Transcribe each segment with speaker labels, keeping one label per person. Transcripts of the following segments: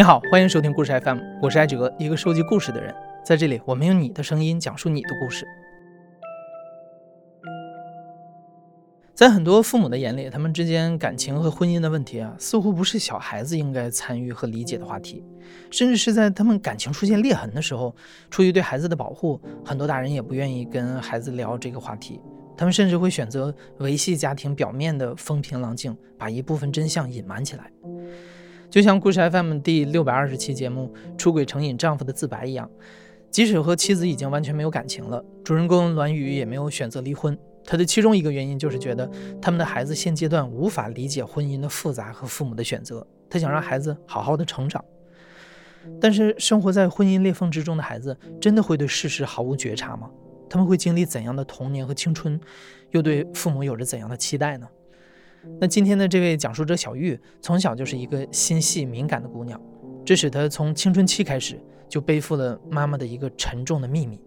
Speaker 1: 你好，欢迎收听故事 FM，我是艾哲，一个收集故事的人。在这里，我们用你的声音讲述你的故事。在很多父母的眼里，他们之间感情和婚姻的问题啊，似乎不是小孩子应该参与和理解的话题，甚至是在他们感情出现裂痕的时候，出于对孩子的保护，很多大人也不愿意跟孩子聊这个话题。他们甚至会选择维系家庭表面的风平浪静，把一部分真相隐瞒起来。就像故事 FM 第六百二十期节目《出轨成瘾丈夫的自白》一样，即使和妻子已经完全没有感情了，主人公栾宇也没有选择离婚。他的其中一个原因就是觉得他们的孩子现阶段无法理解婚姻的复杂和父母的选择，他想让孩子好好的成长。但是生活在婚姻裂缝之中的孩子，真的会对事实毫无觉察吗？他们会经历怎样的童年和青春，又对父母有着怎样的期待呢？那今天的这位讲述者小玉，从小就是一个心细敏感的姑娘，这使她从青春期开始就背负了妈妈的一个沉重的秘密。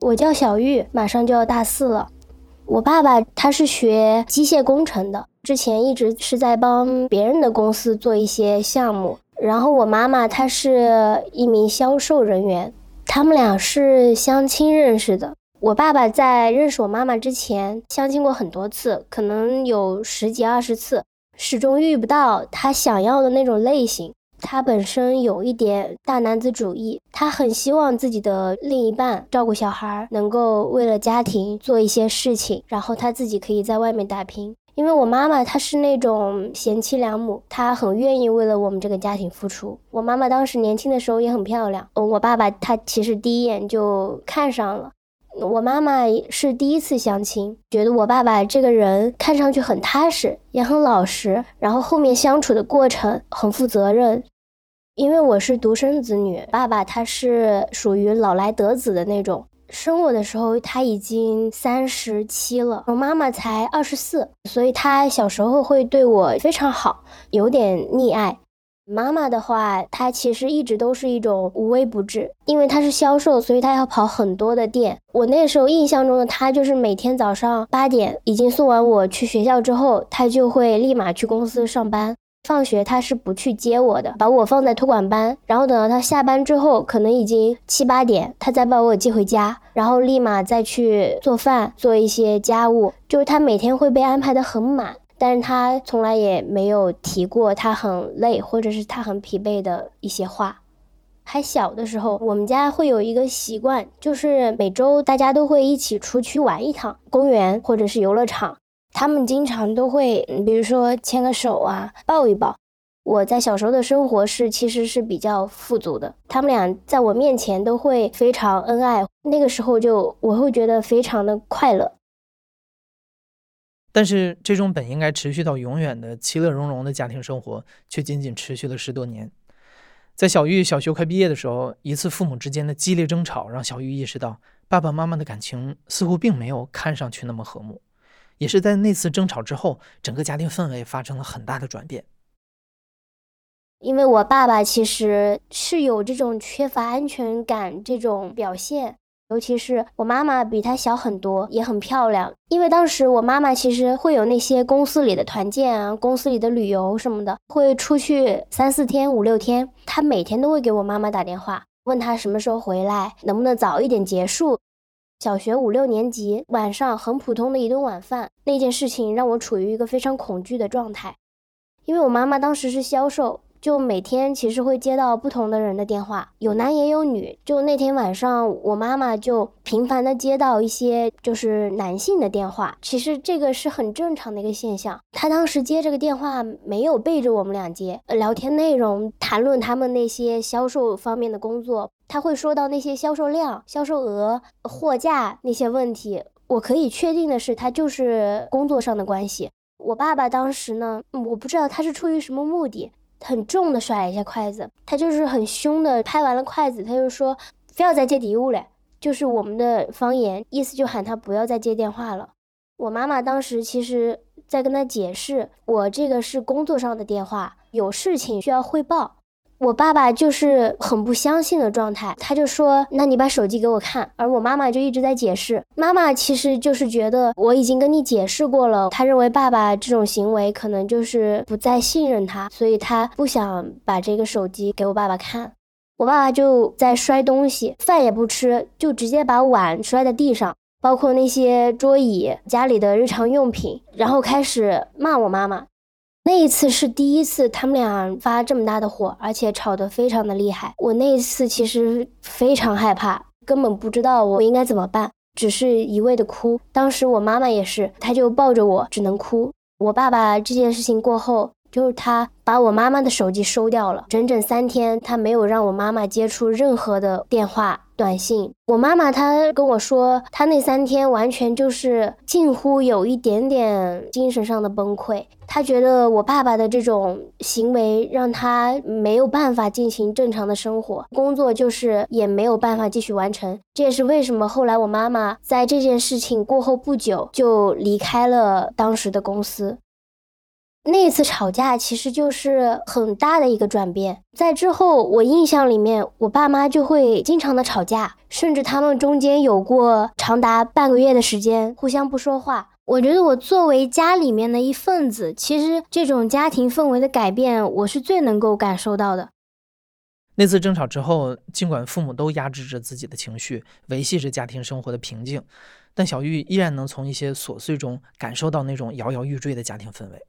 Speaker 2: 我叫小玉，马上就要大四了。我爸爸他是学机械工程的，之前一直是在帮别人的公司做一些项目。然后我妈妈她是一名销售人员，他们俩是相亲认识的。我爸爸在认识我妈妈之前，相亲过很多次，可能有十几二十次，始终遇不到他想要的那种类型。他本身有一点大男子主义，他很希望自己的另一半照顾小孩，能够为了家庭做一些事情，然后他自己可以在外面打拼。因为我妈妈她是那种贤妻良母，她很愿意为了我们这个家庭付出。我妈妈当时年轻的时候也很漂亮，我爸爸他其实第一眼就看上了。我妈妈是第一次相亲，觉得我爸爸这个人看上去很踏实，也很老实，然后后面相处的过程很负责任。因为我是独生子女，爸爸他是属于老来得子的那种，生我的时候他已经三十七了，我妈妈才二十四，所以他小时候会对我非常好，有点溺爱。妈妈的话，她其实一直都是一种无微不至，因为她是销售，所以她要跑很多的店。我那时候印象中的她，就是每天早上八点已经送完我去学校之后，她就会立马去公司上班。放学她是不去接我的，把我放在托管班，然后等到她下班之后，可能已经七八点，她再把我接回家，然后立马再去做饭，做一些家务，就是她每天会被安排的很满。但是他从来也没有提过他很累或者是他很疲惫的一些话。还小的时候，我们家会有一个习惯，就是每周大家都会一起出去玩一趟，公园或者是游乐场。他们经常都会，比如说牵个手啊，抱一抱。我在小时候的生活是其实是比较富足的，他们俩在我面前都会非常恩爱。那个时候就我会觉得非常的快乐。
Speaker 1: 但是，这种本应该持续到永远的其乐融融的家庭生活，却仅仅持续了十多年。在小玉小学快毕业的时候，一次父母之间的激烈争吵，让小玉意识到爸爸妈妈的感情似乎并没有看上去那么和睦。也是在那次争吵之后，整个家庭氛围发生了很大的转变。
Speaker 2: 因为我爸爸其实是有这种缺乏安全感这种表现。尤其是我妈妈比她小很多，也很漂亮。因为当时我妈妈其实会有那些公司里的团建啊，公司里的旅游什么的，会出去三四天、五六天。她每天都会给我妈妈打电话，问她什么时候回来，能不能早一点结束。小学五六年级晚上很普通的一顿晚饭，那件事情让我处于一个非常恐惧的状态，因为我妈妈当时是销售。就每天其实会接到不同的人的电话，有男也有女。就那天晚上，我妈妈就频繁的接到一些就是男性的电话。其实这个是很正常的一个现象。她当时接这个电话没有背着我们俩接，聊天内容谈论他们那些销售方面的工作，他会说到那些销售量、销售额、货架那些问题。我可以确定的是，他就是工作上的关系。我爸爸当时呢，我不知道他是出于什么目的。很重的甩了一下筷子，他就是很凶的拍完了筷子，他就说非要再接第物嘞，就是我们的方言，意思就喊他不要再接电话了。我妈妈当时其实在跟他解释，我这个是工作上的电话，有事情需要汇报。我爸爸就是很不相信的状态，他就说：“那你把手机给我看。”而我妈妈就一直在解释。妈妈其实就是觉得我已经跟你解释过了，他认为爸爸这种行为可能就是不再信任他，所以他不想把这个手机给我爸爸看。我爸爸就在摔东西，饭也不吃，就直接把碗摔在地上，包括那些桌椅、家里的日常用品，然后开始骂我妈妈。那一次是第一次，他们俩发这么大的火，而且吵得非常的厉害。我那一次其实非常害怕，根本不知道我应该怎么办，只是一味的哭。当时我妈妈也是，她就抱着我，只能哭。我爸爸这件事情过后，就是他把我妈妈的手机收掉了，整整三天，他没有让我妈妈接触任何的电话。短信，我妈妈她跟我说，她那三天完全就是近乎有一点点精神上的崩溃。她觉得我爸爸的这种行为让她没有办法进行正常的生活，工作就是也没有办法继续完成。这也是为什么后来我妈妈在这件事情过后不久就离开了当时的公司。那次吵架其实就是很大的一个转变，在之后我印象里面，我爸妈就会经常的吵架，甚至他们中间有过长达半个月的时间互相不说话。我觉得我作为家里面的一份子，其实这种家庭氛围的改变，我是最能够感受到的。
Speaker 1: 那次争吵之后，尽管父母都压制着自己的情绪，维系着家庭生活的平静，但小玉依然能从一些琐碎中感受到那种摇摇欲坠的家庭氛围。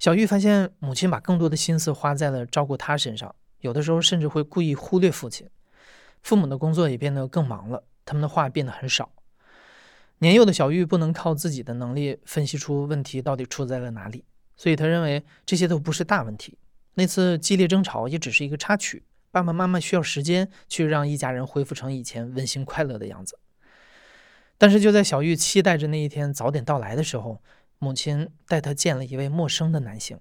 Speaker 1: 小玉发现母亲把更多的心思花在了照顾他身上，有的时候甚至会故意忽略父亲。父母的工作也变得更忙了，他们的话变得很少。年幼的小玉不能靠自己的能力分析出问题到底出在了哪里，所以他认为这些都不是大问题。那次激烈争吵也只是一个插曲，爸爸妈妈需要时间去让一家人恢复成以前温馨快乐的样子。但是就在小玉期待着那一天早点到来的时候，母亲带他见了一位陌生的男性，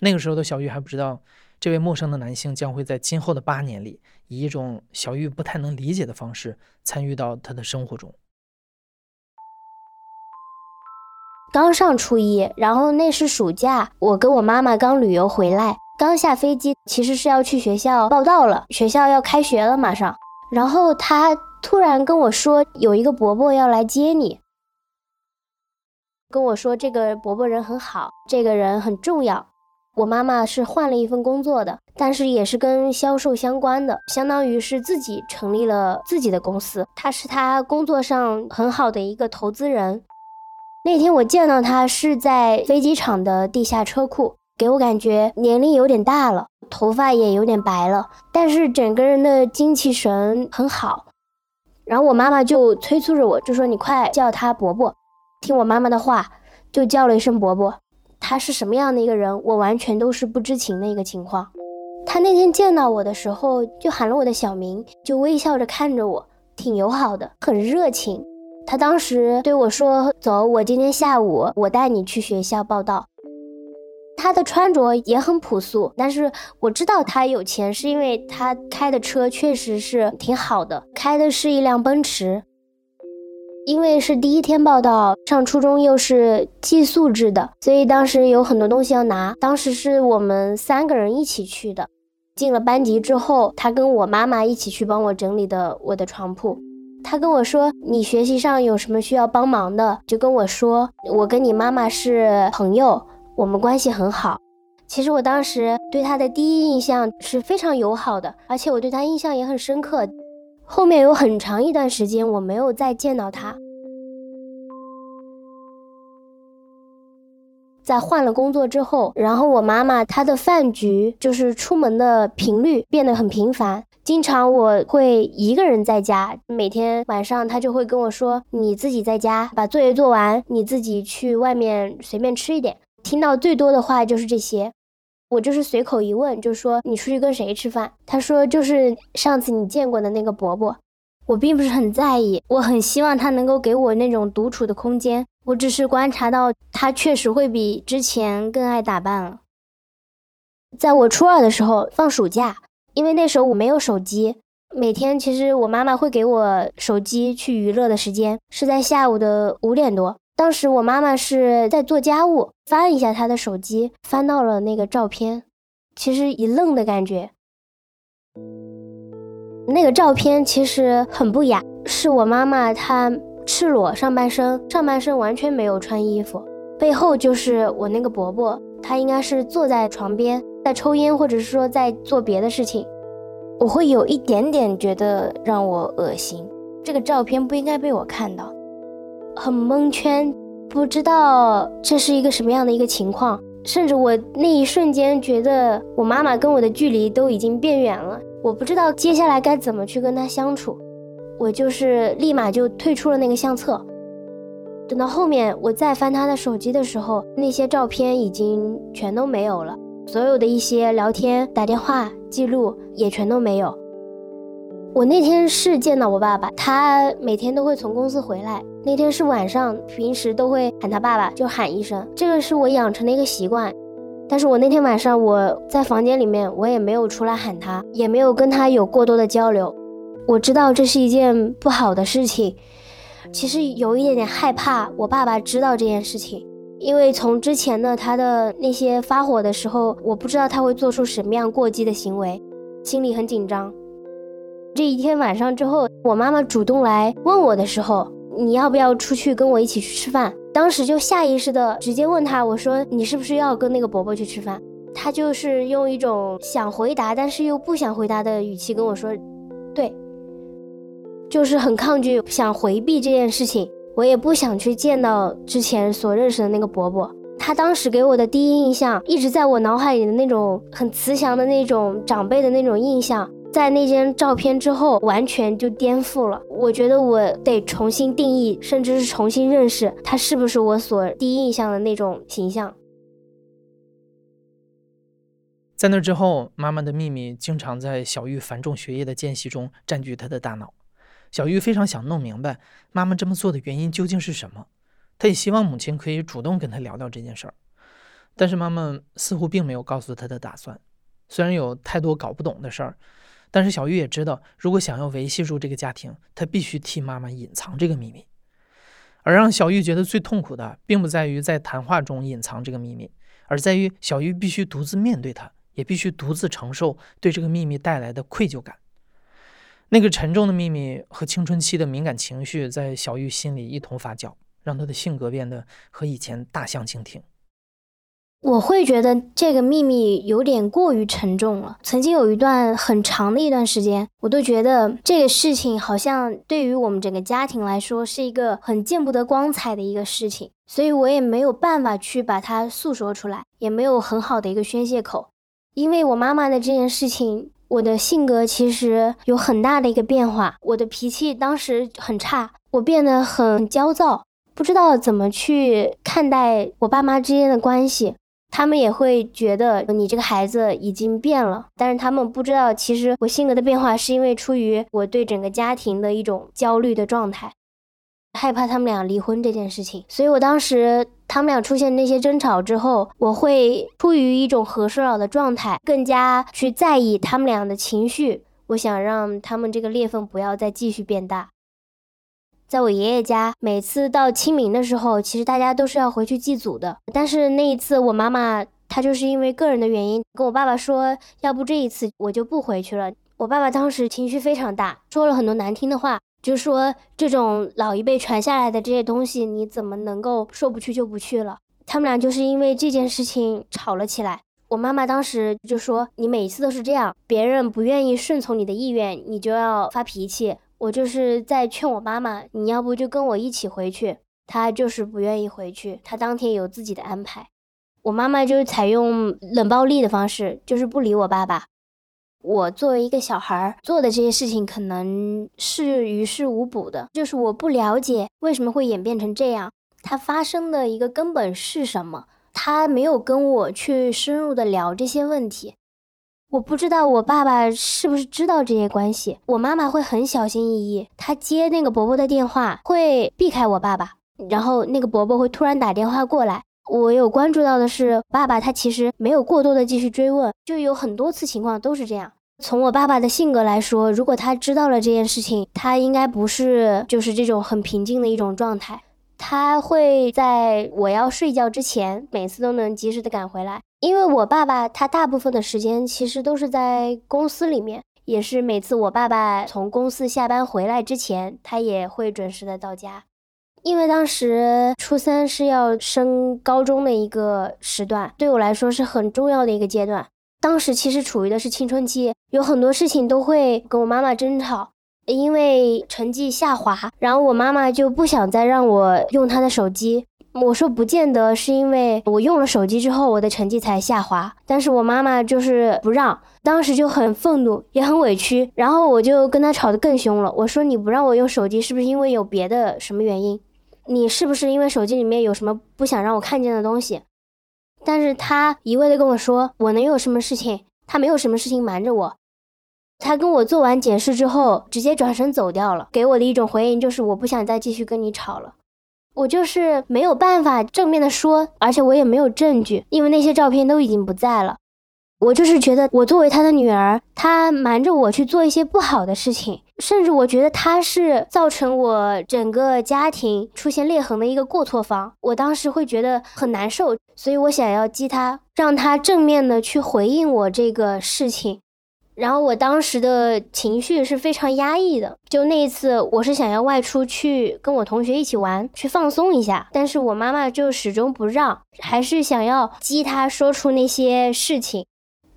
Speaker 1: 那个时候的小玉还不知道，这位陌生的男性将会在今后的八年里，以一种小玉不太能理解的方式参与到他的生活中。
Speaker 2: 刚上初一，然后那是暑假，我跟我妈妈刚旅游回来，刚下飞机，其实是要去学校报到了，学校要开学了，马上，然后他突然跟我说，有一个伯伯要来接你。跟我说这个伯伯人很好，这个人很重要。我妈妈是换了一份工作的，但是也是跟销售相关的，相当于是自己成立了自己的公司。他是他工作上很好的一个投资人。那天我见到他是在飞机场的地下车库，给我感觉年龄有点大了，头发也有点白了，但是整个人的精气神很好。然后我妈妈就催促着我，就说你快叫他伯伯。听我妈妈的话，就叫了一声伯伯。他是什么样的一个人，我完全都是不知情的一个情况。他那天见到我的时候，就喊了我的小名，就微笑着看着我，挺友好的，很热情。他当时对我说：“走，我今天下午我带你去学校报道。”他的穿着也很朴素，但是我知道他有钱，是因为他开的车确实是挺好的，开的是一辆奔驰。因为是第一天报道，上初中又是寄宿制的，所以当时有很多东西要拿。当时是我们三个人一起去的。进了班级之后，他跟我妈妈一起去帮我整理的我的床铺。他跟我说：“你学习上有什么需要帮忙的，就跟我说。我跟你妈妈是朋友，我们关系很好。其实我当时对他的第一印象是非常友好的，而且我对他印象也很深刻。”后面有很长一段时间我没有再见到他。在换了工作之后，然后我妈妈她的饭局就是出门的频率变得很频繁，经常我会一个人在家，每天晚上她就会跟我说：“你自己在家把作业做完，你自己去外面随便吃一点。”听到最多的话就是这些。我就是随口一问，就说你出去跟谁吃饭？他说就是上次你见过的那个伯伯。我并不是很在意，我很希望他能够给我那种独处的空间。我只是观察到他确实会比之前更爱打扮了。在我初二的时候放暑假，因为那时候我没有手机，每天其实我妈妈会给我手机去娱乐的时间是在下午的五点多。当时我妈妈是在做家务，翻一下她的手机，翻到了那个照片，其实一愣的感觉。那个照片其实很不雅，是我妈妈她赤裸上半身，上半身完全没有穿衣服，背后就是我那个伯伯，他应该是坐在床边在抽烟，或者是说在做别的事情。我会有一点点觉得让我恶心，这个照片不应该被我看到，很蒙圈，不知道这是一个什么样的一个情况，甚至我那一瞬间觉得我妈妈跟我的距离都已经变远了，我不知道接下来该怎么去跟她相处，我就是立马就退出了那个相册。等到后面我再翻她的手机的时候，那些照片已经全都没有了。所有的一些聊天、打电话记录也全都没有。我那天是见到我爸爸，他每天都会从公司回来。那天是晚上，平时都会喊他爸爸，就喊一声，这个是我养成的一个习惯。但是我那天晚上我在房间里面，我也没有出来喊他，也没有跟他有过多的交流。我知道这是一件不好的事情，其实有一点点害怕我爸爸知道这件事情。因为从之前的他的那些发火的时候，我不知道他会做出什么样过激的行为，心里很紧张。这一天晚上之后，我妈妈主动来问我的时候，你要不要出去跟我一起去吃饭？当时就下意识的直接问他，我说你是不是要跟那个伯伯去吃饭？他就是用一种想回答但是又不想回答的语气跟我说，对，就是很抗拒，想回避这件事情。我也不想去见到之前所认识的那个伯伯，他当时给我的第一印象，一直在我脑海里的那种很慈祥的那种长辈的那种印象，在那张照片之后完全就颠覆了。我觉得我得重新定义，甚至是重新认识他是不是我所第一印象的那种形象。
Speaker 1: 在那之后，妈妈的秘密经常在小玉繁重学业的间隙中占据她的大脑。小玉非常想弄明白妈妈这么做的原因究竟是什么，她也希望母亲可以主动跟她聊聊这件事儿，但是妈妈似乎并没有告诉她的打算。虽然有太多搞不懂的事儿，但是小玉也知道，如果想要维系住这个家庭，她必须替妈妈隐藏这个秘密。而让小玉觉得最痛苦的，并不在于在谈话中隐藏这个秘密，而在于小玉必须独自面对它，也必须独自承受对这个秘密带来的愧疚感。那个沉重的秘密和青春期的敏感情绪在小玉心里一同发酵，让她的性格变得和以前大相径庭。
Speaker 2: 我会觉得这个秘密有点过于沉重了。曾经有一段很长的一段时间，我都觉得这个事情好像对于我们整个家庭来说是一个很见不得光彩的一个事情，所以我也没有办法去把它诉说出来，也没有很好的一个宣泄口。因为我妈妈的这件事情。我的性格其实有很大的一个变化，我的脾气当时很差，我变得很焦躁，不知道怎么去看待我爸妈之间的关系。他们也会觉得你这个孩子已经变了，但是他们不知道，其实我性格的变化是因为出于我对整个家庭的一种焦虑的状态。害怕他们俩离婚这件事情，所以我当时他们俩出现那些争吵之后，我会出于一种和事佬的状态，更加去在意他们俩的情绪。我想让他们这个裂缝不要再继续变大。在我爷爷家，每次到清明的时候，其实大家都是要回去祭祖的。但是那一次，我妈妈她就是因为个人的原因，跟我爸爸说，要不这一次我就不回去了。我爸爸当时情绪非常大，说了很多难听的话。就说这种老一辈传下来的这些东西，你怎么能够说不去就不去了？他们俩就是因为这件事情吵了起来。我妈妈当时就说：“你每次都是这样，别人不愿意顺从你的意愿，你就要发脾气。”我就是在劝我妈妈：“你要不就跟我一起回去。”她就是不愿意回去，她当天有自己的安排。我妈妈就是采用冷暴力的方式，就是不理我爸爸。我作为一个小孩儿做的这些事情，可能是于事无补的。就是我不了解为什么会演变成这样，它发生的一个根本是什么。他没有跟我去深入的聊这些问题。我不知道我爸爸是不是知道这些关系。我妈妈会很小心翼翼，她接那个伯伯的电话会避开我爸爸，然后那个伯伯会突然打电话过来。我有关注到的是，爸爸他其实没有过多的继续追问，就有很多次情况都是这样。从我爸爸的性格来说，如果他知道了这件事情，他应该不是就是这种很平静的一种状态。他会在我要睡觉之前，每次都能及时的赶回来。因为我爸爸他大部分的时间其实都是在公司里面，也是每次我爸爸从公司下班回来之前，他也会准时的到家。因为当时初三是要升高中的一个时段，对我来说是很重要的一个阶段。当时其实处于的是青春期，有很多事情都会跟我妈妈争吵，因为成绩下滑，然后我妈妈就不想再让我用她的手机。我说不见得是因为我用了手机之后我的成绩才下滑，但是我妈妈就是不让，当时就很愤怒，也很委屈，然后我就跟她吵得更凶了。我说你不让我用手机，是不是因为有别的什么原因？你是不是因为手机里面有什么不想让我看见的东西？但是他一味的跟我说，我能有什么事情？他没有什么事情瞒着我。他跟我做完解释之后，直接转身走掉了，给我的一种回应就是我不想再继续跟你吵了。我就是没有办法正面的说，而且我也没有证据，因为那些照片都已经不在了。我就是觉得，我作为他的女儿，他瞒着我去做一些不好的事情，甚至我觉得他是造成我整个家庭出现裂痕的一个过错方。我当时会觉得很难受，所以我想要激他，让他正面的去回应我这个事情。然后我当时的情绪是非常压抑的，就那一次，我是想要外出去跟我同学一起玩，去放松一下，但是我妈妈就始终不让，还是想要激他说出那些事情。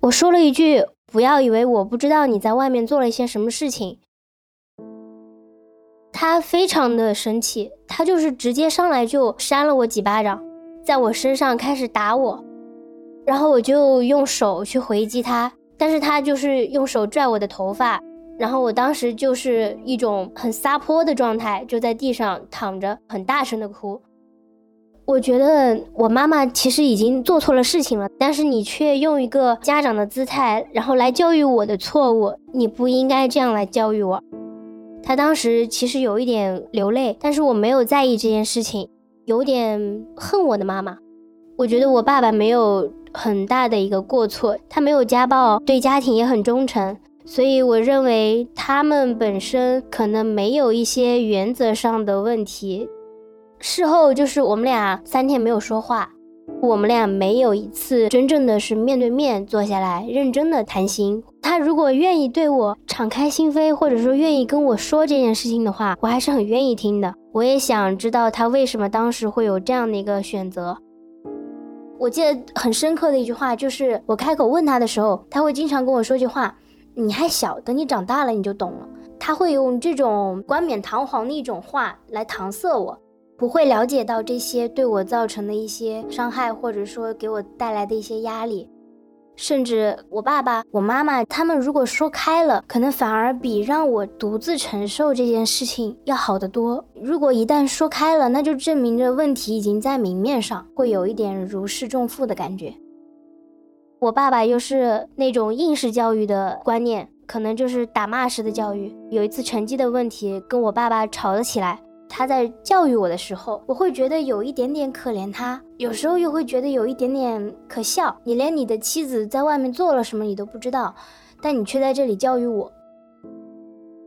Speaker 2: 我说了一句：“不要以为我不知道你在外面做了一些什么事情。”他非常的生气，他就是直接上来就扇了我几巴掌，在我身上开始打我，然后我就用手去回击他，但是他就是用手拽我的头发，然后我当时就是一种很撒泼的状态，就在地上躺着，很大声的哭。我觉得我妈妈其实已经做错了事情了，但是你却用一个家长的姿态，然后来教育我的错误，你不应该这样来教育我。她当时其实有一点流泪，但是我没有在意这件事情，有点恨我的妈妈。我觉得我爸爸没有很大的一个过错，他没有家暴，对家庭也很忠诚，所以我认为他们本身可能没有一些原则上的问题。事后就是我们俩三天没有说话，我们俩没有一次真正的是面对面坐下来认真的谈心。他如果愿意对我敞开心扉，或者说愿意跟我说这件事情的话，我还是很愿意听的。我也想知道他为什么当时会有这样的一个选择。我记得很深刻的一句话就是，我开口问他的时候，他会经常跟我说句话：“你还小，等你长大了你就懂了。”他会用这种冠冕堂皇的一种话来搪塞我。不会了解到这些对我造成的一些伤害，或者说给我带来的一些压力，甚至我爸爸、我妈妈他们如果说开了，可能反而比让我独自承受这件事情要好得多。如果一旦说开了，那就证明着问题已经在明面上，会有一点如释重负的感觉。我爸爸又是那种应试教育的观念，可能就是打骂式的教育。有一次成绩的问题，跟我爸爸吵了起来。他在教育我的时候，我会觉得有一点点可怜他，有时候又会觉得有一点点可笑。你连你的妻子在外面做了什么你都不知道，但你却在这里教育我。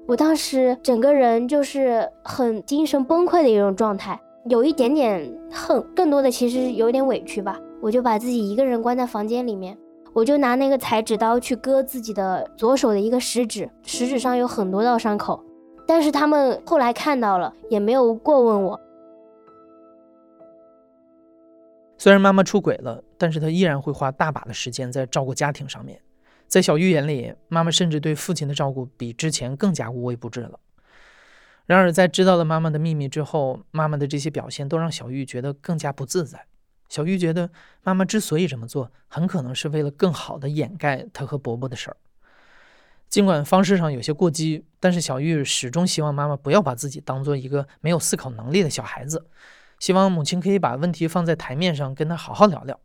Speaker 2: 我当时整个人就是很精神崩溃的一种状态，有一点点恨，更多的其实有点委屈吧。我就把自己一个人关在房间里面，我就拿那个裁纸刀去割自己的左手的一个食指，食指上有很多道伤口。但是他们后来看到了，也没有过问我。
Speaker 1: 虽然妈妈出轨了，但是她依然会花大把的时间在照顾家庭上面。在小玉眼里，妈妈甚至对父亲的照顾比之前更加无微不至了。然而，在知道了妈妈的秘密之后，妈妈的这些表现都让小玉觉得更加不自在。小玉觉得，妈妈之所以这么做，很可能是为了更好的掩盖她和伯伯的事儿。尽管方式上有些过激，但是小玉始终希望妈妈不要把自己当做一个没有思考能力的小孩子，希望母亲可以把问题放在台面上跟她好好聊聊。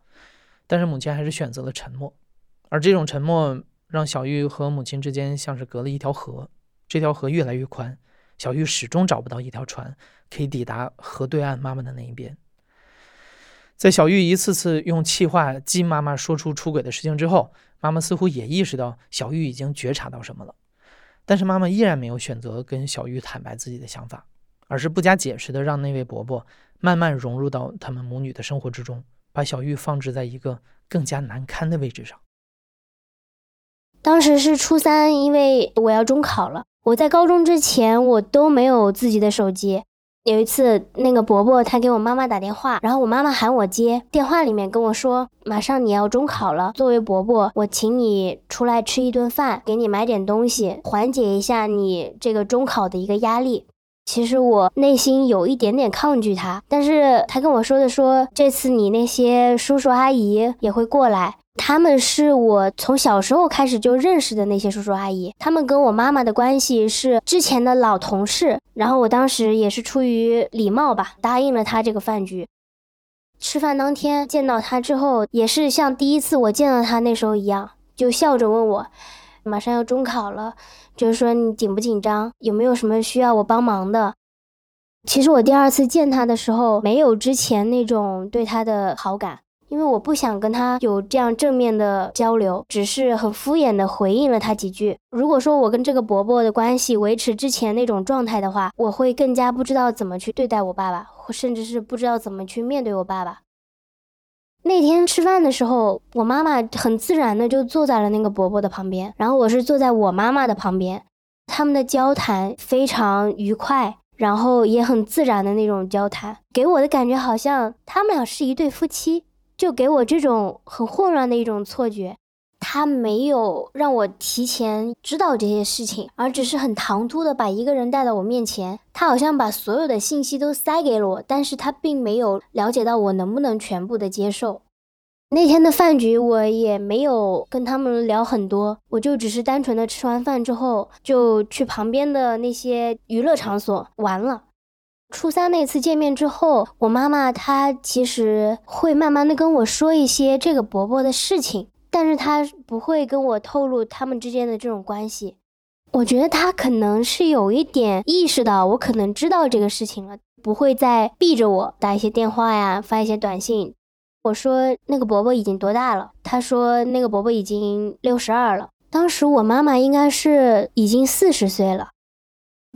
Speaker 1: 但是母亲还是选择了沉默，而这种沉默让小玉和母亲之间像是隔了一条河，这条河越来越宽，小玉始终找不到一条船可以抵达河对岸妈妈的那一边。在小玉一次次用气话激妈妈说出出轨的事情之后，妈妈似乎也意识到小玉已经觉察到什么了，但是妈妈依然没有选择跟小玉坦白自己的想法，而是不加解释的让那位伯伯慢慢融入到他们母女的生活之中，把小玉放置在一个更加难堪的位置上。
Speaker 2: 当时是初三，因为我要中考了。我在高中之前，我都没有自己的手机。有一次，那个伯伯他给我妈妈打电话，然后我妈妈喊我接，电话里面跟我说：“马上你要中考了，作为伯伯，我请你出来吃一顿饭，给你买点东西，缓解一下你这个中考的一个压力。”其实我内心有一点点抗拒他，但是他跟我说的说，这次你那些叔叔阿姨也会过来。他们是我从小时候开始就认识的那些叔叔阿姨，他们跟我妈妈的关系是之前的老同事。然后我当时也是出于礼貌吧，答应了他这个饭局。吃饭当天见到他之后，也是像第一次我见到他那时候一样，就笑着问我，马上要中考了，就是说你紧不紧张，有没有什么需要我帮忙的？其实我第二次见他的时候，没有之前那种对他的好感。因为我不想跟他有这样正面的交流，只是很敷衍的回应了他几句。如果说我跟这个伯伯的关系维持之前那种状态的话，我会更加不知道怎么去对待我爸爸，甚至是不知道怎么去面对我爸爸。那天吃饭的时候，我妈妈很自然的就坐在了那个伯伯的旁边，然后我是坐在我妈妈的旁边，他们的交谈非常愉快，然后也很自然的那种交谈，给我的感觉好像他们俩是一对夫妻。就给我这种很混乱的一种错觉，他没有让我提前知道这些事情，而只是很唐突的把一个人带到我面前。他好像把所有的信息都塞给了我，但是他并没有了解到我能不能全部的接受。那天的饭局我也没有跟他们聊很多，我就只是单纯的吃完饭之后就去旁边的那些娱乐场所玩了。初三那次见面之后，我妈妈她其实会慢慢的跟我说一些这个伯伯的事情，但是她不会跟我透露他们之间的这种关系。我觉得她可能是有一点意识到我可能知道这个事情了，不会再避着我打一些电话呀，发一些短信。我说那个伯伯已经多大了？她说那个伯伯已经六十二了。当时我妈妈应该是已经四十岁了。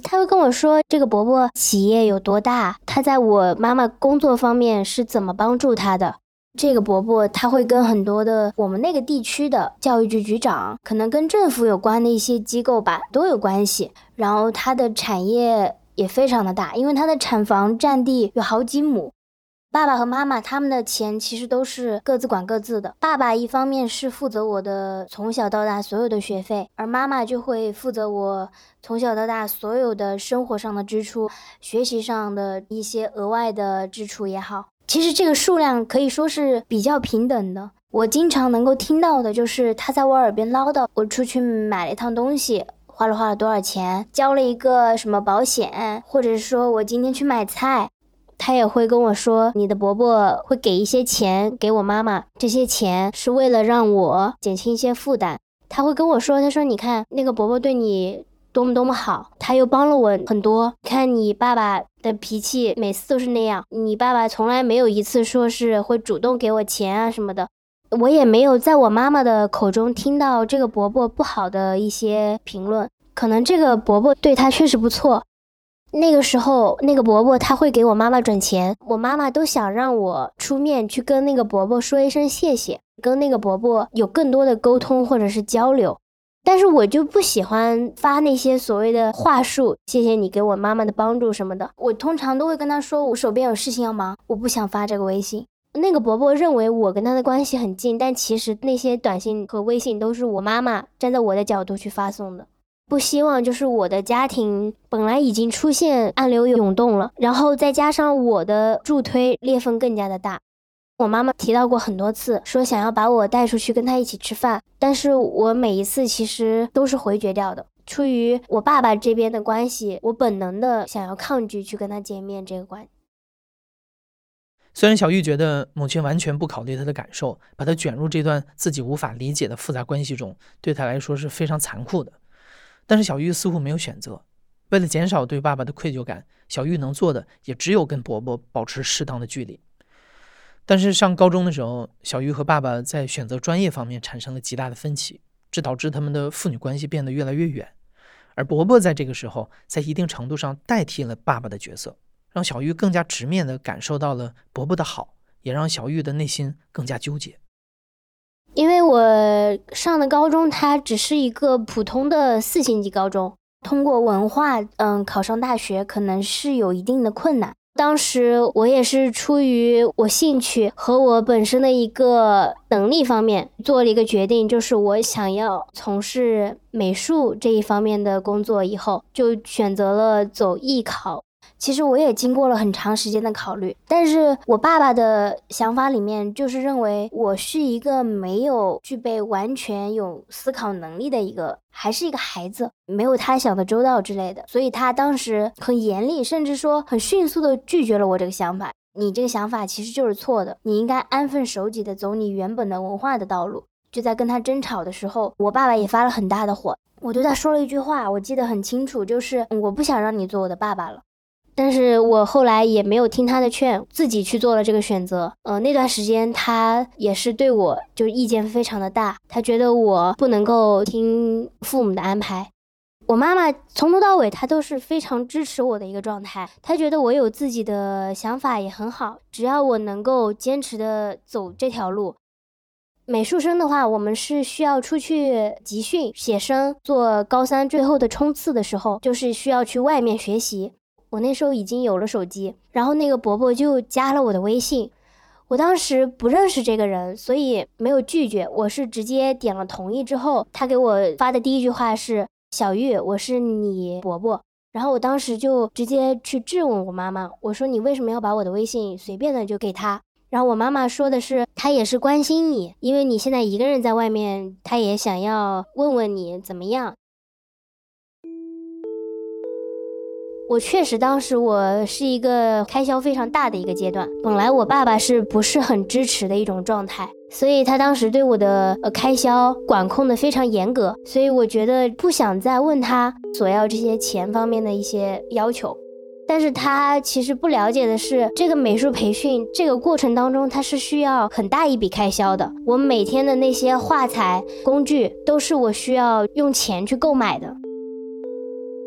Speaker 2: 他会跟我说这个伯伯企业有多大，他在我妈妈工作方面是怎么帮助他的。这个伯伯他会跟很多的我们那个地区的教育局局长，可能跟政府有关的一些机构吧都有关系。然后他的产业也非常的大，因为他的产房占地有好几亩。爸爸和妈妈他们的钱其实都是各自管各自的。爸爸一方面是负责我的从小到大所有的学费，而妈妈就会负责我从小到大所有的生活上的支出、学习上的一些额外的支出也好。其实这个数量可以说是比较平等的。我经常能够听到的就是他在我耳边唠叨：我出去买了一趟东西，花了花了多少钱，交了一个什么保险，或者是说我今天去买菜。他也会跟我说，你的伯伯会给一些钱给我妈妈，这些钱是为了让我减轻一些负担。他会跟我说，他说你看那个伯伯对你多么多么好，他又帮了我很多。看你爸爸的脾气，每次都是那样，你爸爸从来没有一次说是会主动给我钱啊什么的。我也没有在我妈妈的口中听到这个伯伯不好的一些评论，可能这个伯伯对他确实不错。那个时候，那个伯伯他会给我妈妈转钱，我妈妈都想让我出面去跟那个伯伯说一声谢谢，跟那个伯伯有更多的沟通或者是交流。但是我就不喜欢发那些所谓的话术，谢谢你给我妈妈的帮助什么的。我通常都会跟他说，我手边有事情要忙，我不想发这个微信。那个伯伯认为我跟他的关系很近，但其实那些短信和微信都是我妈妈站在我的角度去发送的。不希望就是我的家庭本来已经出现暗流涌动了，然后再加上我的助推裂缝更加的大。我妈妈提到过很多次，说想要把我带出去跟她一起吃饭，但是我每一次其实都是回绝掉的。出于我爸爸这边的关系，我本能的想要抗拒去跟他见面这个关。
Speaker 1: 虽然小玉觉得母亲完全不考虑她的感受，把她卷入这段自己无法理解的复杂关系中，对她来说是非常残酷的。但是小玉似乎没有选择。为了减少对爸爸的愧疚感，小玉能做的也只有跟伯伯保持适当的距离。但是上高中的时候，小玉和爸爸在选择专业方面产生了极大的分歧，这导致他们的父女关系变得越来越远。而伯伯在这个时候，在一定程度上代替了爸爸的角色，让小玉更加直面地感受到了伯伯的好，也让小玉的内心更加纠结。
Speaker 2: 因为我上的高中它只是一个普通的四星级高中，通过文化，嗯，考上大学可能是有一定的困难。当时我也是出于我兴趣和我本身的一个能力方面做了一个决定，就是我想要从事美术这一方面的工作，以后就选择了走艺考。其实我也经过了很长时间的考虑，但是我爸爸的想法里面就是认为我是一个没有具备完全有思考能力的一个，还是一个孩子，没有他想的周到之类的，所以他当时很严厉，甚至说很迅速的拒绝了我这个想法。你这个想法其实就是错的，你应该安分守己的走你原本的文化的道路。就在跟他争吵的时候，我爸爸也发了很大的火，我对他说了一句话，我记得很清楚，就是我不想让你做我的爸爸了。但是我后来也没有听他的劝，自己去做了这个选择。呃，那段时间他也是对我就意见非常的大，他觉得我不能够听父母的安排。我妈妈从头到尾她都是非常支持我的一个状态，她觉得我有自己的想法也很好，只要我能够坚持的走这条路。美术生的话，我们是需要出去集训、写生，做高三最后的冲刺的时候，就是需要去外面学习。我那时候已经有了手机，然后那个伯伯就加了我的微信。我当时不认识这个人，所以没有拒绝，我是直接点了同意。之后他给我发的第一句话是：“小玉，我是你伯伯。”然后我当时就直接去质问我妈妈，我说：“你为什么要把我的微信随便的就给他？”然后我妈妈说的是：“他也是关心你，因为你现在一个人在外面，他也想要问问你怎么样。”我确实，当时我是一个开销非常大的一个阶段。本来我爸爸是不是很支持的一种状态，所以他当时对我的呃开销管控的非常严格。所以我觉得不想再问他索要这些钱方面的一些要求。但是他其实不了解的是，这个美术培训这个过程当中，他是需要很大一笔开销的。我每天的那些画材工具都是我需要用钱去购买的。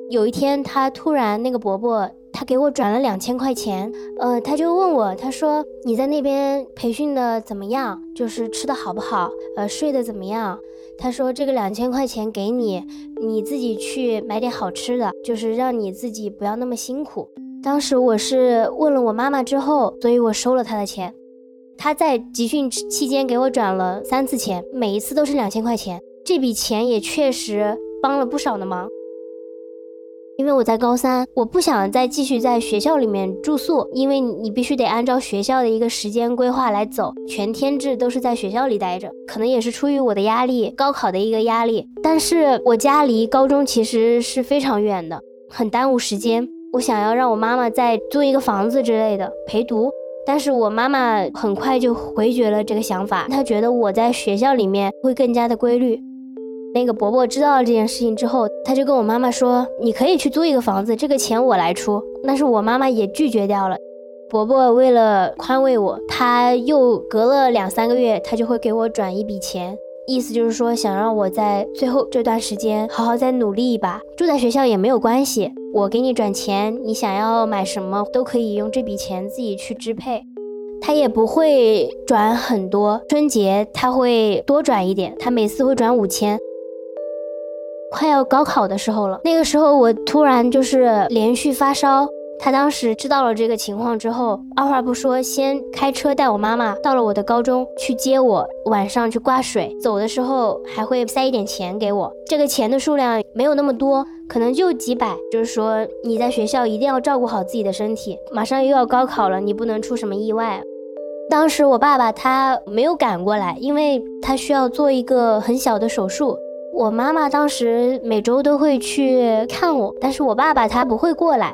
Speaker 2: 有一天，他突然那个伯伯，他给我转了两千块钱，呃，他就问我，他说你在那边培训的怎么样？就是吃的好不好？呃，睡得怎么样？他说这个两千块钱给你，你自己去买点好吃的，就是让你自己不要那么辛苦。当时我是问了我妈妈之后，所以我收了他的钱。他在集训期间给我转了三次钱，每一次都是两千块钱，这笔钱也确实帮了不少的忙。因为我在高三，我不想再继续在学校里面住宿，因为你必须得按照学校的一个时间规划来走，全天制都是在学校里待着，可能也是出于我的压力，高考的一个压力。但是我家离高中其实是非常远的，很耽误时间。我想要让我妈妈再租一个房子之类的陪读，但是我妈妈很快就回绝了这个想法，她觉得我在学校里面会更加的规律。那个伯伯知道了这件事情之后，他就跟我妈妈说：“你可以去租一个房子，这个钱我来出。”但是我妈妈也拒绝掉了。伯伯为了宽慰我，他又隔了两三个月，他就会给我转一笔钱，意思就是说想让我在最后这段时间好好再努力一把。住在学校也没有关系，我给你转钱，你想要买什么都可以用这笔钱自己去支配。他也不会转很多，春节他会多转一点，他每次会转五千。快要高考的时候了，那个时候我突然就是连续发烧。他当时知道了这个情况之后，二话不说，先开车带我妈妈到了我的高中去接我，晚上去挂水，走的时候还会塞一点钱给我。这个钱的数量没有那么多，可能就几百。就是说你在学校一定要照顾好自己的身体，马上又要高考了，你不能出什么意外。当时我爸爸他没有赶过来，因为他需要做一个很小的手术。我妈妈当时每周都会去看我，但是我爸爸他不会过来。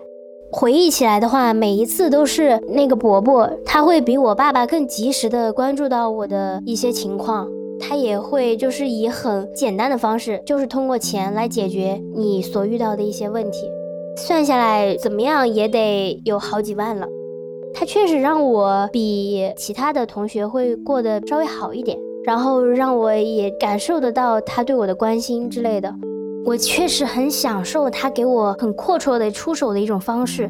Speaker 2: 回忆起来的话，每一次都是那个伯伯，他会比我爸爸更及时的关注到我的一些情况，他也会就是以很简单的方式，就是通过钱来解决你所遇到的一些问题。算下来怎么样也得有好几万了。他确实让我比其他的同学会过得稍微好一点。然后让我也感受得到他对我的关心之类的，我确实很享受他给我很阔绰的出手的一种方式。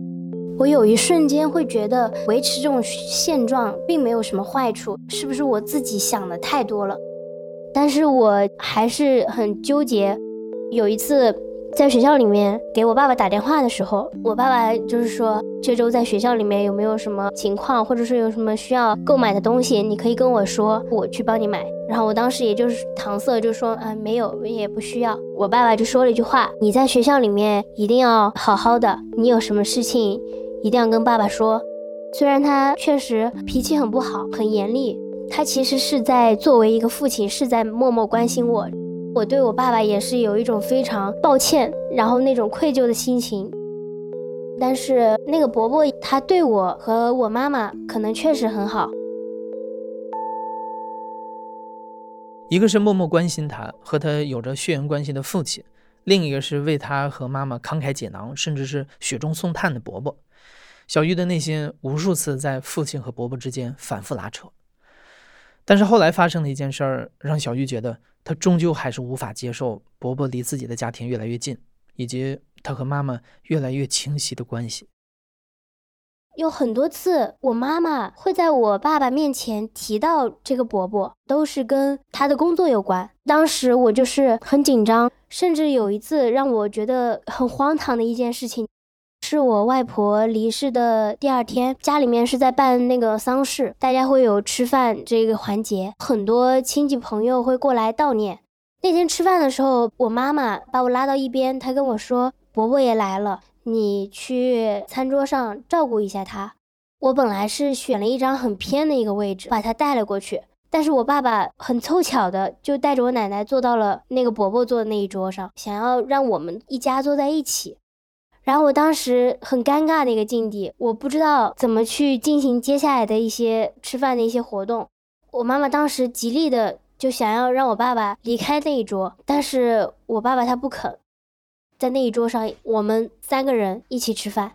Speaker 2: 我有一瞬间会觉得维持这种现状并没有什么坏处，是不是我自己想的太多了？但是我还是很纠结。有一次。在学校里面给我爸爸打电话的时候，我爸爸就是说这周在学校里面有没有什么情况，或者是有什么需要购买的东西，你可以跟我说，我去帮你买。然后我当时也就是搪塞，就说啊没有，也不需要。我爸爸就说了一句话：你在学校里面一定要好好的，你有什么事情一定要跟爸爸说。虽然他确实脾气很不好，很严厉，他其实是在作为一个父亲，是在默默关心我。我对我爸爸也是有一种非常抱歉，然后那种愧疚的心情。但是那个伯伯他对我和我妈妈可能确实很好。
Speaker 1: 一个是默默关心他和他有着血缘关系的父亲，另一个是为他和妈妈慷慨解囊，甚至是雪中送炭的伯伯。小玉的内心无数次在父亲和伯伯之间反复拉扯。但是后来发生的一件事儿，让小玉觉得。她终究还是无法接受伯伯离自己的家庭越来越近，以及他和妈妈越来越清晰的关系。
Speaker 2: 有很多次，我妈妈会在我爸爸面前提到这个伯伯，都是跟他的工作有关。当时我就是很紧张，甚至有一次让我觉得很荒唐的一件事情。是我外婆离世的第二天，家里面是在办那个丧事，大家会有吃饭这个环节，很多亲戚朋友会过来悼念。那天吃饭的时候，我妈妈把我拉到一边，她跟我说：“伯伯也来了，你去餐桌上照顾一下他。”我本来是选了一张很偏的一个位置，把他带了过去，但是我爸爸很凑巧的就带着我奶奶坐到了那个伯伯坐的那一桌上，想要让我们一家坐在一起。然后我当时很尴尬的一个境地，我不知道怎么去进行接下来的一些吃饭的一些活动。我妈妈当时极力的就想要让我爸爸离开那一桌，但是我爸爸他不肯。在那一桌上，我们三个人一起吃饭，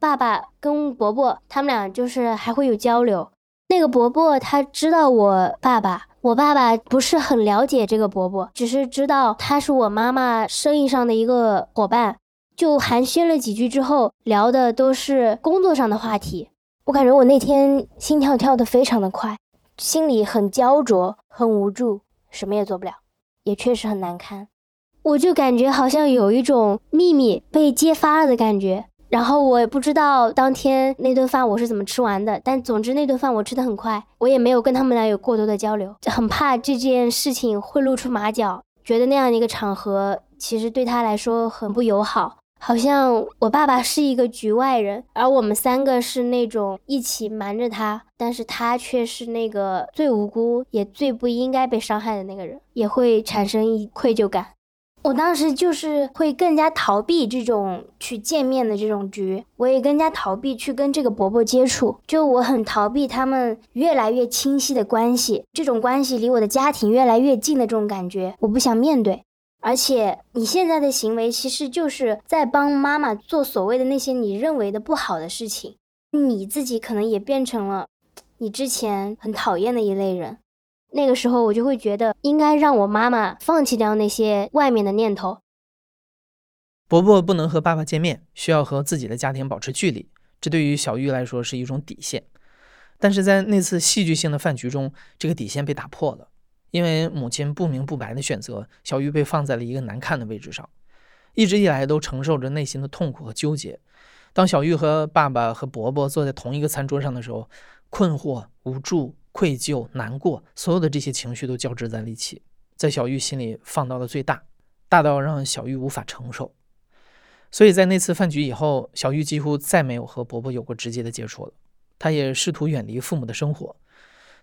Speaker 2: 爸爸跟伯伯他们俩就是还会有交流。那个伯伯他知道我爸爸，我爸爸不是很了解这个伯伯，只是知道他是我妈妈生意上的一个伙伴。就寒暄了几句之后，聊的都是工作上的话题。我感觉我那天心跳跳得非常的快，心里很焦灼，很无助，什么也做不了，也确实很难堪。我就感觉好像有一种秘密被揭发了的感觉。然后我也不知道当天那顿饭我是怎么吃完的，但总之那顿饭我吃的很快，我也没有跟他们俩有过多的交流，很怕这件事情会露出马脚，觉得那样的一个场合其实对他来说很不友好。好像我爸爸是一个局外人，而我们三个是那种一起瞒着他，但是他却是那个最无辜也最不应该被伤害的那个人，也会产生一愧疚感。我当时就是会更加逃避这种去见面的这种局，我也更加逃避去跟这个伯伯接触，就我很逃避他们越来越清晰的关系，这种关系离我的家庭越来越近的这种感觉，我不想面对。而且你现在的行为其实就是在帮妈妈做所谓的那些你认为的不好的事情，你自己可能也变成了你之前很讨厌的一类人。那个时候我就会觉得应该让我妈妈放弃掉那些外面的念头。
Speaker 1: 伯伯不能和爸爸见面，需要和自己的家庭保持距离，这对于小玉来说是一种底线。但是在那次戏剧性的饭局中，这个底线被打破了。因为母亲不明不白的选择，小玉被放在了一个难看的位置上，一直以来都承受着内心的痛苦和纠结。当小玉和爸爸和伯伯坐在同一个餐桌上的时候，困惑、无助、愧疚、难过，所有的这些情绪都交织在一起，在小玉心里放到了最大，大到让小玉无法承受。所以在那次饭局以后，小玉几乎再没有和伯伯有过直接的接触了，她也试图远离父母的生活。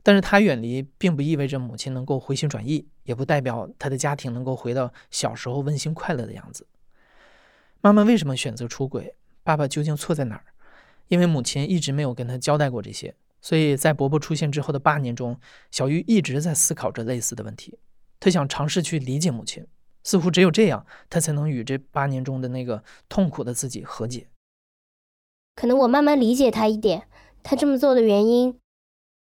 Speaker 1: 但是他远离，并不意味着母亲能够回心转意，也不代表他的家庭能够回到小时候温馨快乐的样子。妈妈为什么选择出轨？爸爸究竟错在哪儿？因为母亲一直没有跟他交代过这些，所以在伯伯出现之后的八年中，小玉一直在思考着类似的问题。他想尝试去理解母亲，似乎只有这样，他才能与这八年中的那个痛苦的自己和解。
Speaker 2: 可能我慢慢理解他一点，他这么做的原因。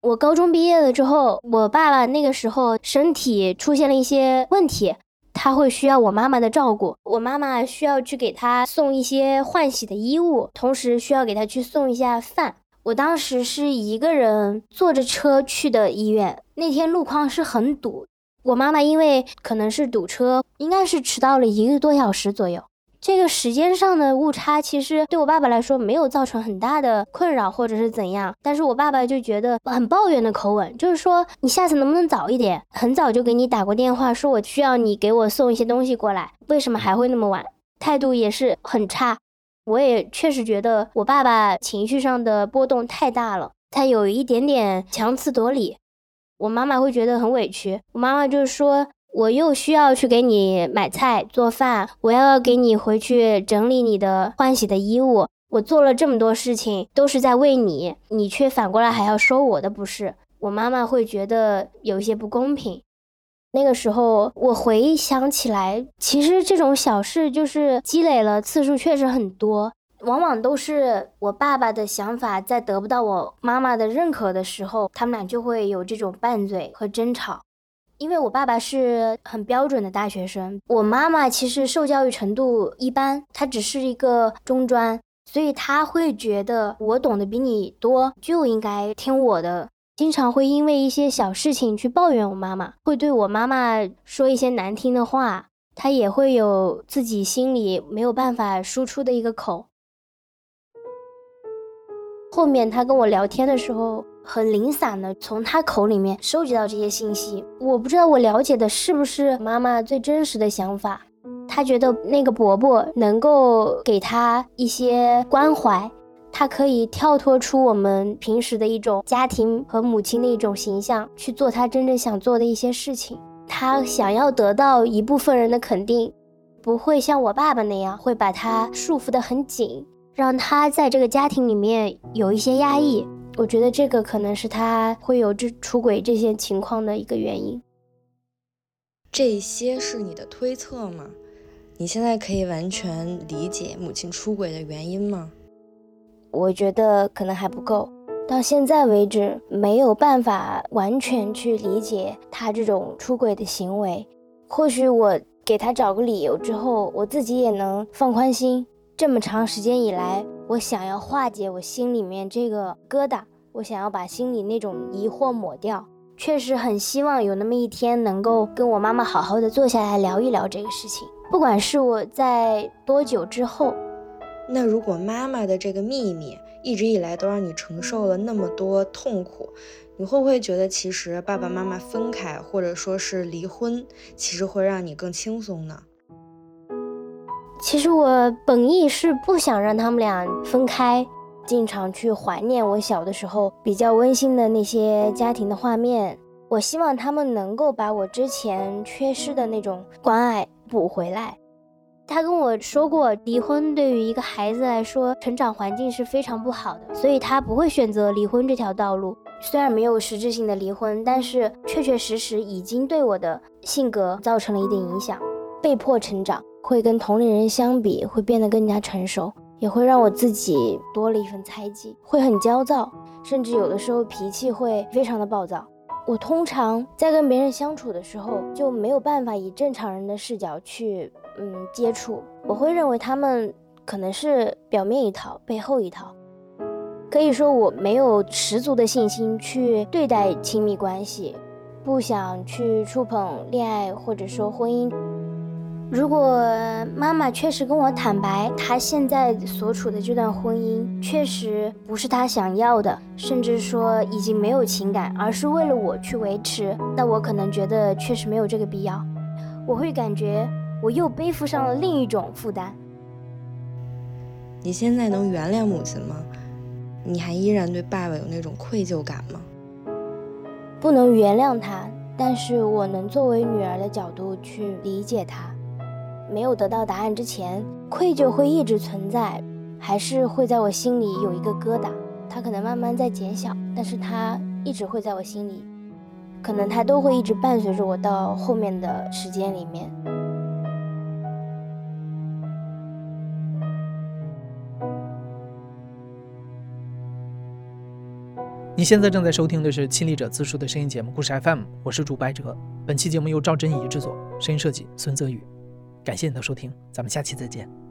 Speaker 2: 我高中毕业了之后，我爸爸那个时候身体出现了一些问题，他会需要我妈妈的照顾。我妈妈需要去给他送一些换洗的衣物，同时需要给他去送一下饭。我当时是一个人坐着车去的医院，那天路况是很堵，我妈妈因为可能是堵车，应该是迟到了一个多小时左右。这个时间上的误差，其实对我爸爸来说没有造成很大的困扰或者是怎样，但是我爸爸就觉得很抱怨的口吻，就是说你下次能不能早一点？很早就给你打过电话，说我需要你给我送一些东西过来，为什么还会那么晚？态度也是很差。我也确实觉得我爸爸情绪上的波动太大了，他有一点点强词夺理。我妈妈会觉得很委屈，我妈妈就是说，我又需要去给你买菜做饭，我要给你回去整理你的换洗的衣物，我做了这么多事情都是在为你，你却反过来还要说我的不是，我妈妈会觉得有些不公平。那个时候我回想起来，其实这种小事就是积累了次数确实很多。往往都是我爸爸的想法，在得不到我妈妈的认可的时候，他们俩就会有这种拌嘴和争吵。因为我爸爸是很标准的大学生，我妈妈其实受教育程度一般，她只是一个中专，所以她会觉得我懂得比你多，就应该听我的。经常会因为一些小事情去抱怨我妈妈，会对我妈妈说一些难听的话，她也会有自己心里没有办法输出的一个口。后面他跟我聊天的时候，很零散的从他口里面收集到这些信息，我不知道我了解的是不是妈妈最真实的想法。他觉得那个伯伯能够给他一些关怀，他可以跳脱出我们平时的一种家庭和母亲的一种形象，去做他真正想做的一些事情。他想要得到一部分人的肯定，不会像我爸爸那样会把他束缚得很紧。让他在这个家庭里面有一些压抑，我觉得这个可能是他会有这出轨这些情况的一个原因。
Speaker 3: 这些是你的推测吗？你现在可以完全理解母亲出轨的原因吗？
Speaker 2: 我觉得可能还不够，到现在为止没有办法完全去理解他这种出轨的行为。或许我给他找个理由之后，我自己也能放宽心。这么长时间以来，我想要化解我心里面这个疙瘩，我想要把心里那种疑惑抹掉。确实很希望有那么一天，能够跟我妈妈好好的坐下来聊一聊这个事情。不管是我在多久之后，
Speaker 3: 那如果妈妈的这个秘密一直以来都让你承受了那么多痛苦，你会不会觉得其实爸爸妈妈分开或者说是离婚，其实会让你更轻松呢？
Speaker 2: 其实我本意是不想让他们俩分开，经常去怀念我小的时候比较温馨的那些家庭的画面。我希望他们能够把我之前缺失的那种关爱补回来。他跟我说过，离婚对于一个孩子来说，成长环境是非常不好的，所以他不会选择离婚这条道路。虽然没有实质性的离婚，但是确确实实已经对我的性格造成了一定影响，被迫成长。会跟同龄人相比，会变得更加成熟，也会让我自己多了一份猜忌，会很焦躁，甚至有的时候脾气会非常的暴躁。我通常在跟别人相处的时候，就没有办法以正常人的视角去嗯接触，我会认为他们可能是表面一套，背后一套。可以说我没有十足的信心去对待亲密关系，不想去触碰恋爱或者说婚姻。如果妈妈确实跟我坦白，她现在所处的这段婚姻确实不是她想要的，甚至说已经没有情感，而是为了我去维持，那我可能觉得确实没有这个必要。我会感觉我又背负上了另一种负担。
Speaker 3: 你现在能原谅母亲吗？你还依然对爸爸有那种愧疚感吗？
Speaker 2: 不能原谅他，但是我能作为女儿的角度去理解他。没有得到答案之前，愧疚会一直存在，还是会在我心里有一个疙瘩。它可能慢慢在减小，但是它一直会在我心里，可能它都会一直伴随着我到后面的时间里面。
Speaker 1: 你现在正在收听的是亲历者自述的声音节目《故事 FM》，我是主白哲。本期节目由赵真怡制作，声音设计孙泽宇。感谢你的收听，咱们下期再见。